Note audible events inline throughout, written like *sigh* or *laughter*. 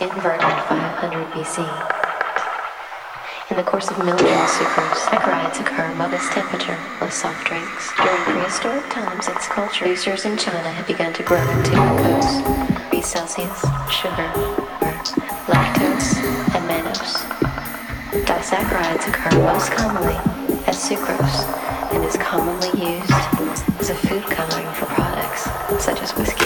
invert at 500 BC. In the course of millennial supersaccharides occur above its temperature, with soft drinks. During prehistoric times, its culture producers in China had begun to grow into glucose, 3 Celsius, sugar, lactose, and mannose. Disaccharides occur most commonly as sucrose and is commonly used as a food coloring for products such as whiskey.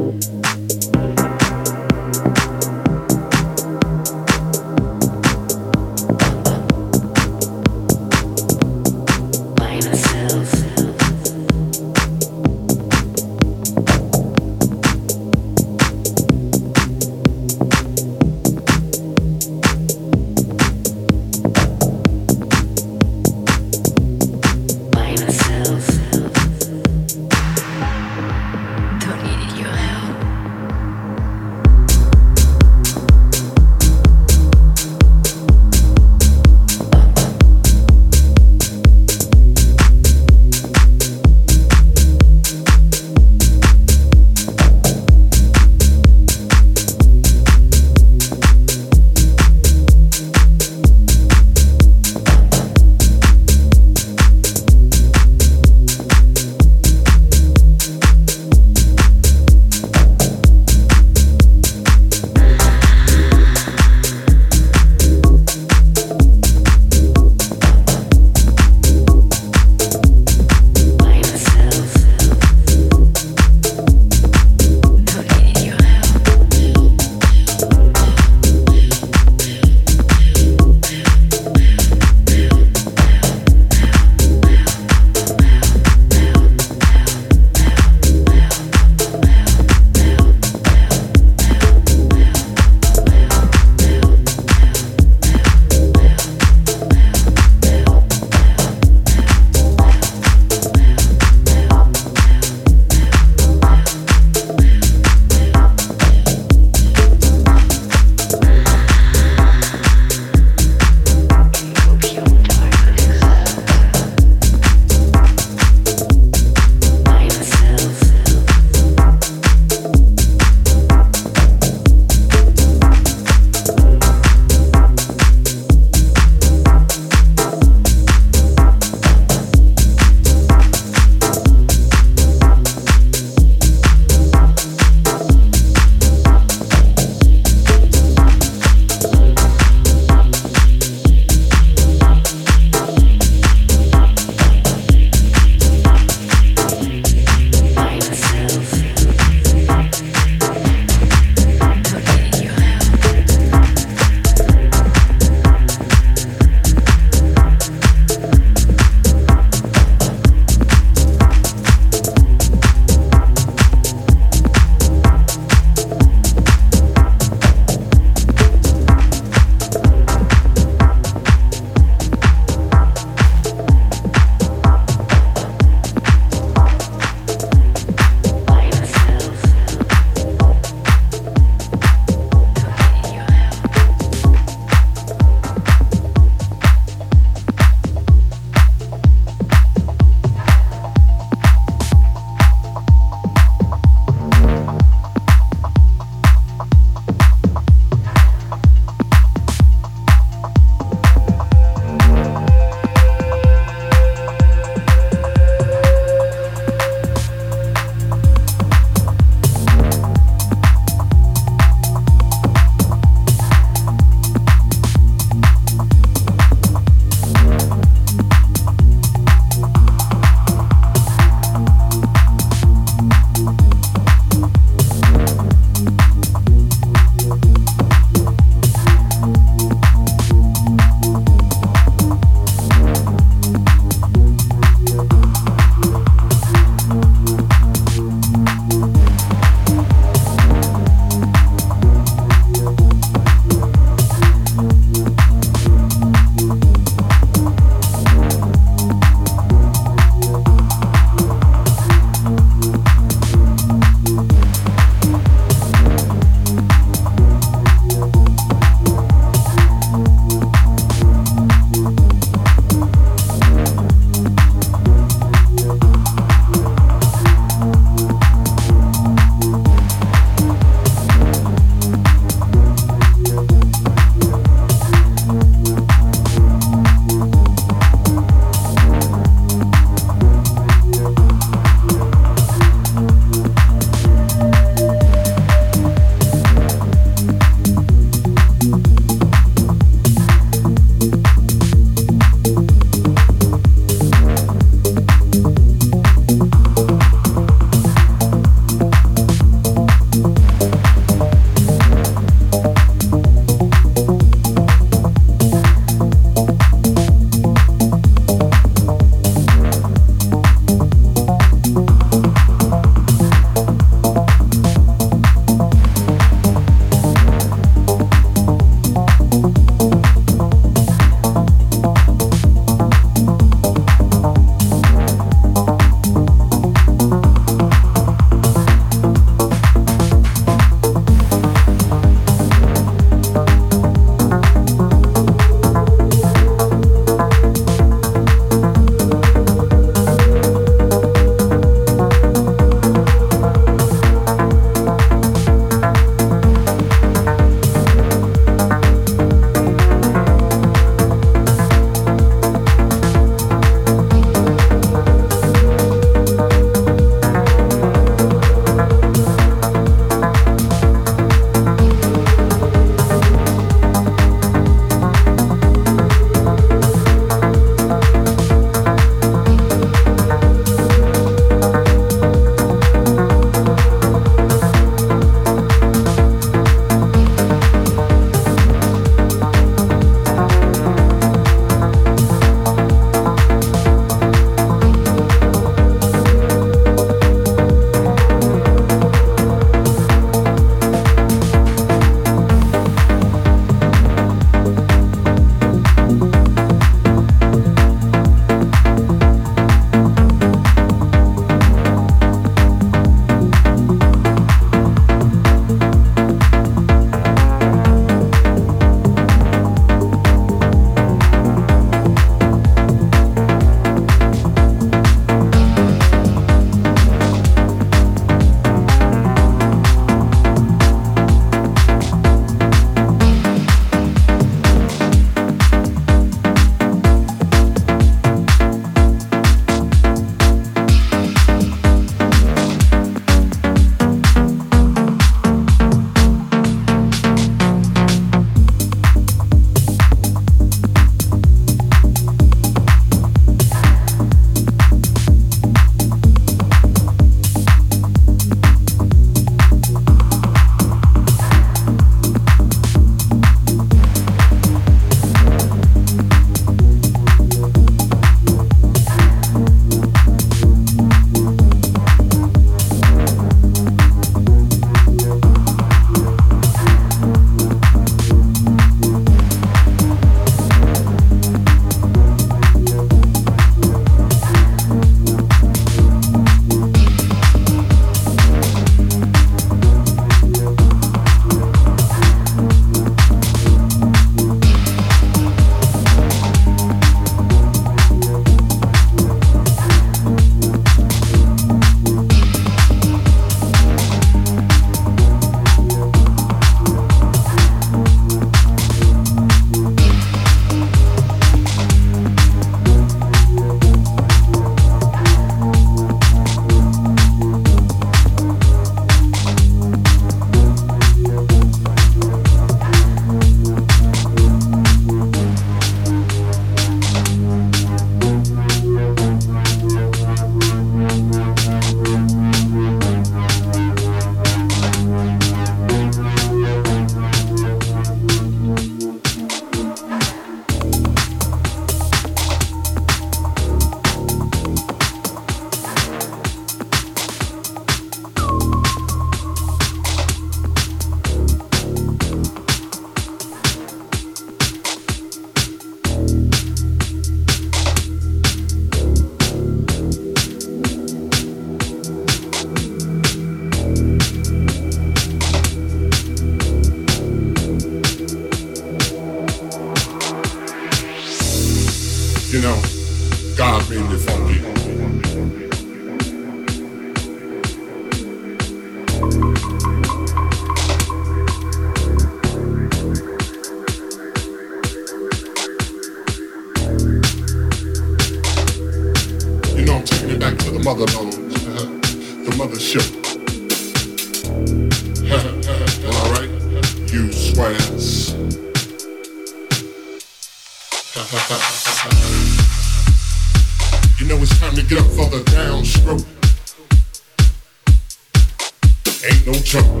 Ain't no trouble.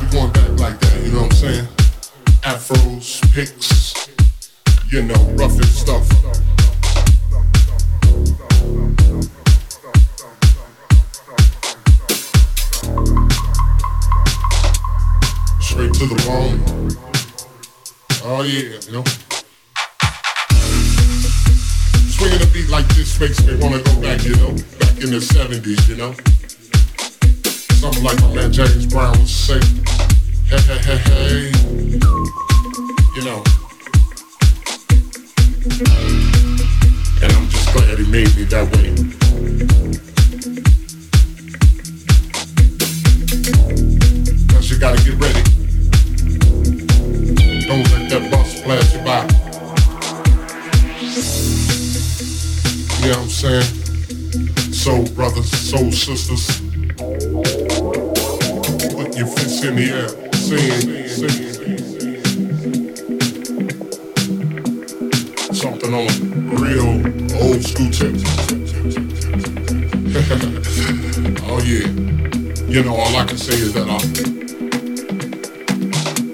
We going back like that, you know what I'm saying? Afros, picks, you know, rough and stuff. Straight to the bone. Oh yeah, you know. Swinging a beat like this makes me wanna go back, you know, back in the 70s, you know. Something like my man James Brown would say, hey, hey, hey, hey, you know. And I'm just glad he made me that way. Cause you gotta get ready. Don't let that bus blast you by. You know what I'm saying? Soul brothers, soul sisters. Your in the air. Something on a real old school tip. *laughs* oh yeah. You know, all I can say is that I,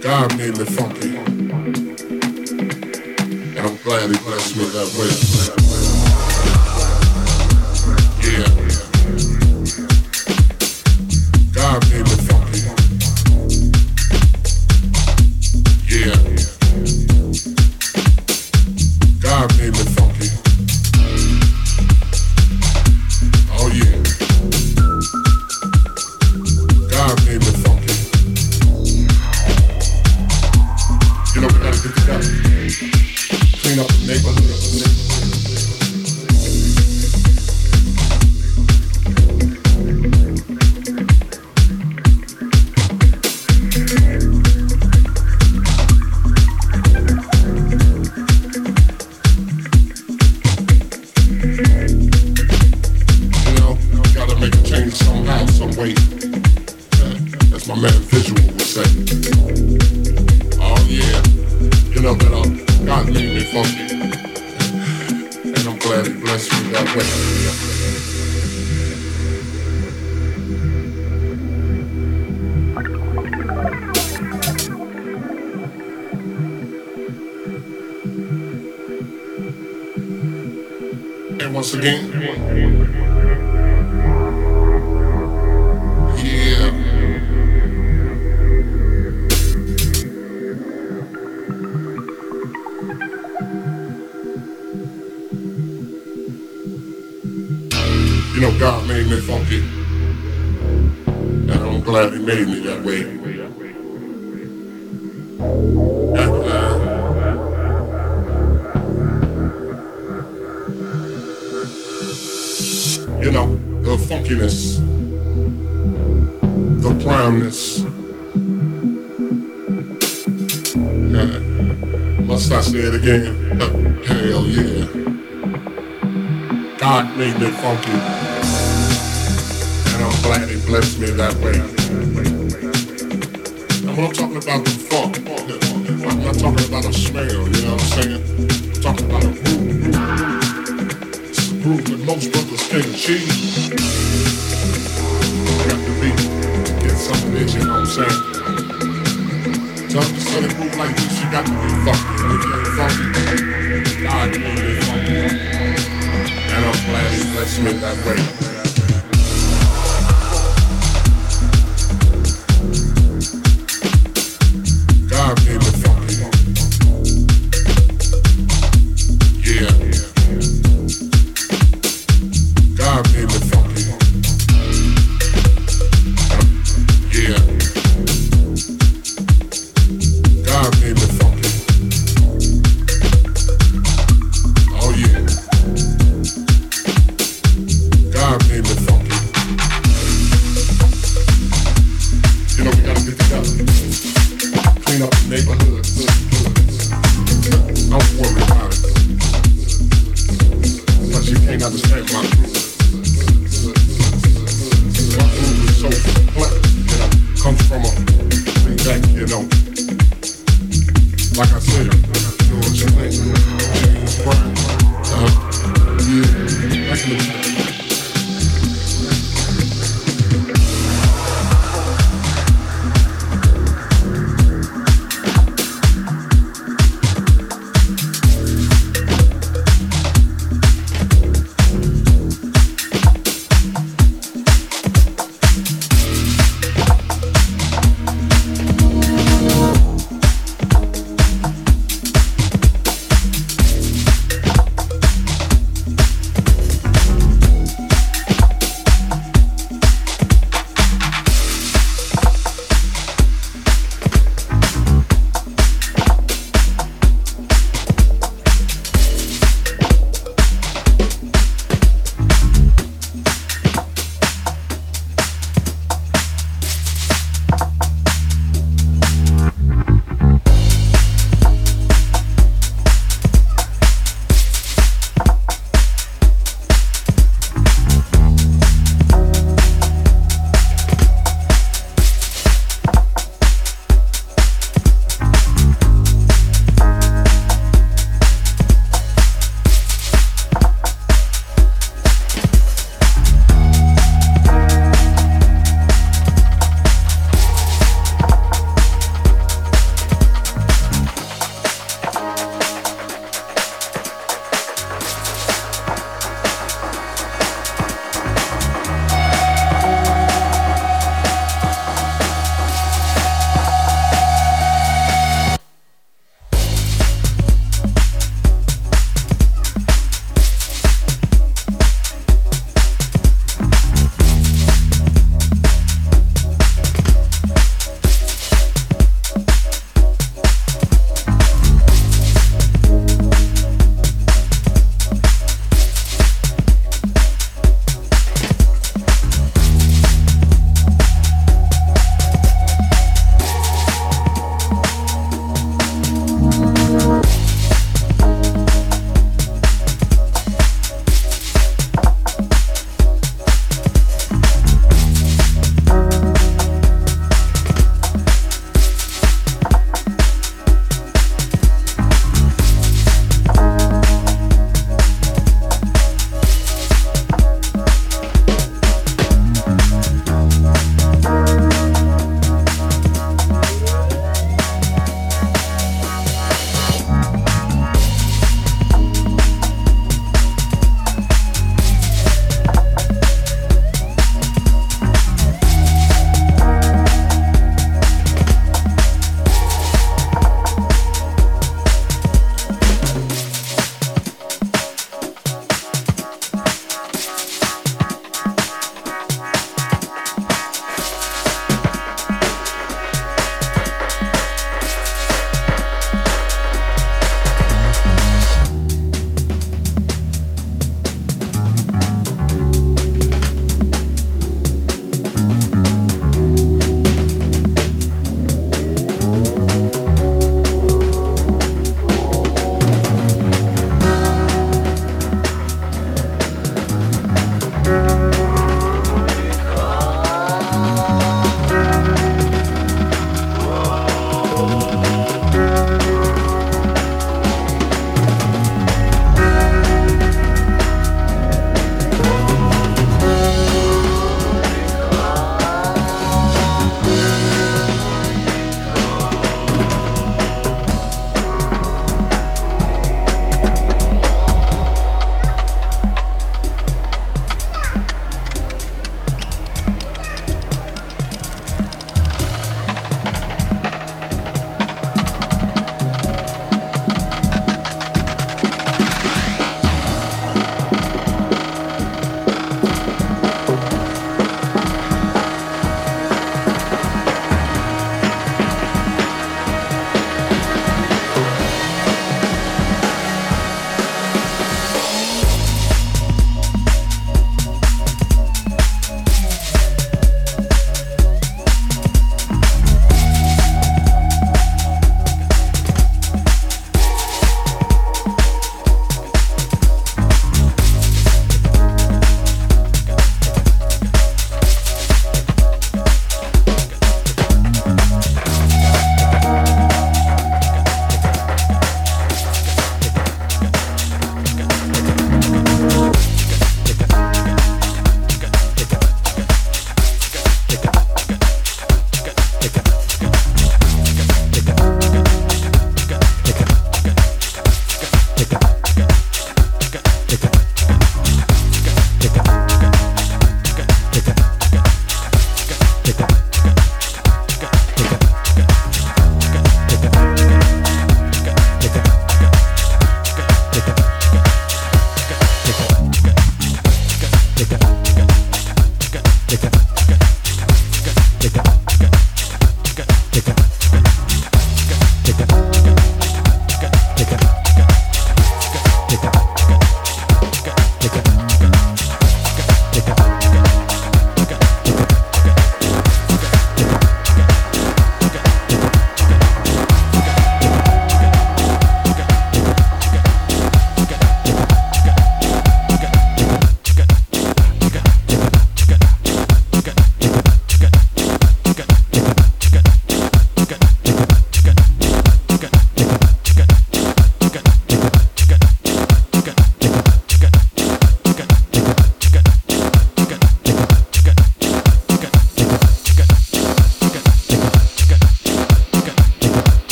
God made me funky. And I'm glad he blessed me that way. Yeah.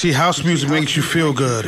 See, house music makes you feel good.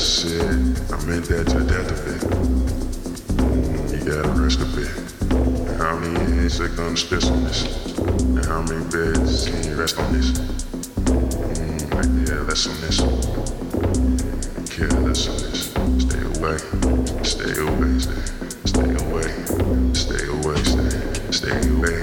Said, I meant that to death of it. You gotta rest a bit. How many heads are gonna stress on this? And how many beds can you rest on this? Mm, yeah, less on this. Yeah, less on this. Stay away. Stay away. Stay, stay away. Stay away. Stay, stay away.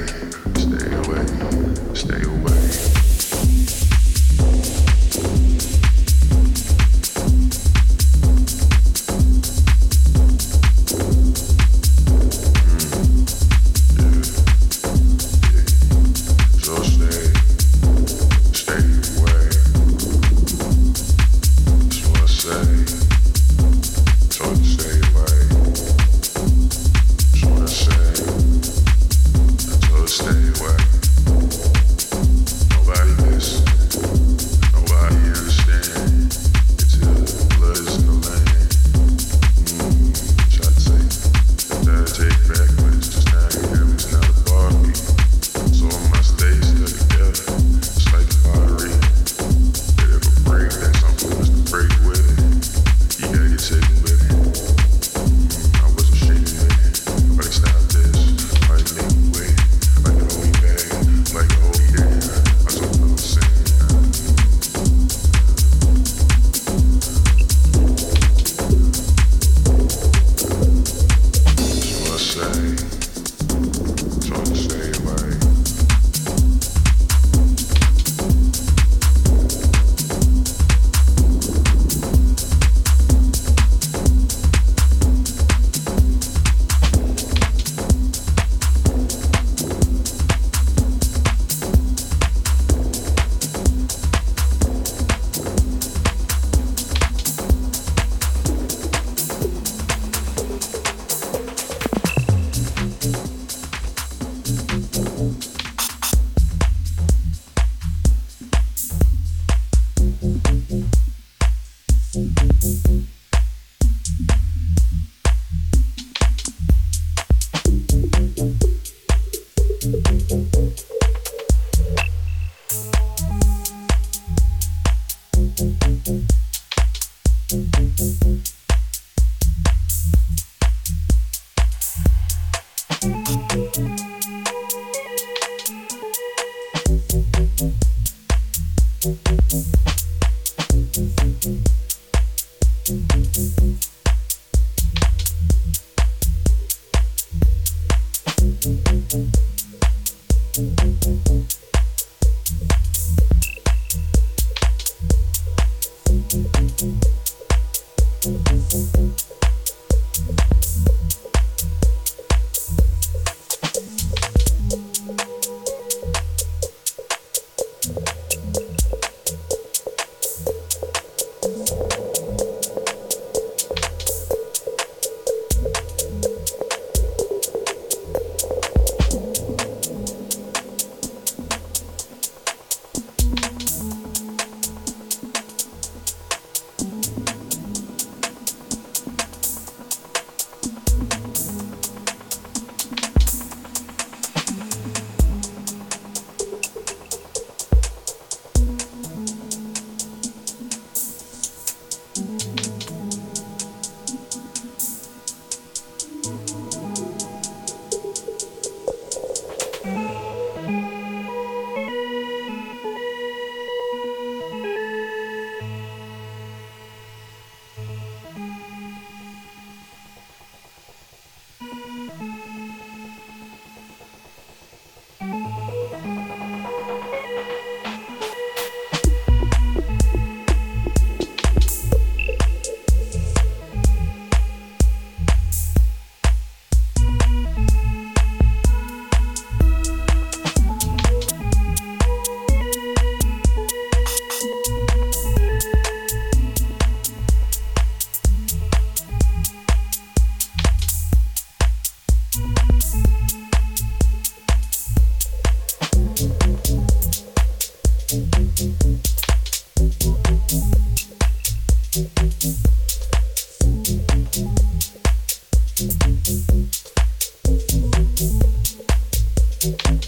Thank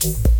you.